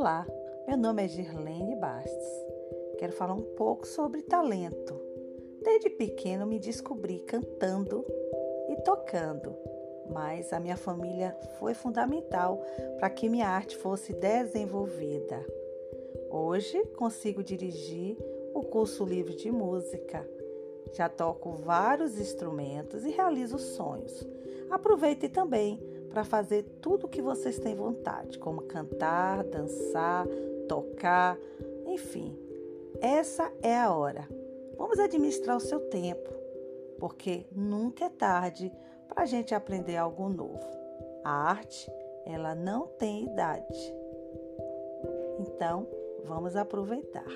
Olá, meu nome é Girlene Bastos. Quero falar um pouco sobre talento. Desde pequeno me descobri cantando e tocando, mas a minha família foi fundamental para que minha arte fosse desenvolvida. Hoje consigo dirigir o curso livre de música. Já toco vários instrumentos e realizo sonhos. Aproveite também para fazer tudo o que vocês têm vontade, como cantar, dançar, tocar, enfim. Essa é a hora. Vamos administrar o seu tempo, porque nunca é tarde para a gente aprender algo novo. A arte, ela não tem idade. Então, vamos aproveitar.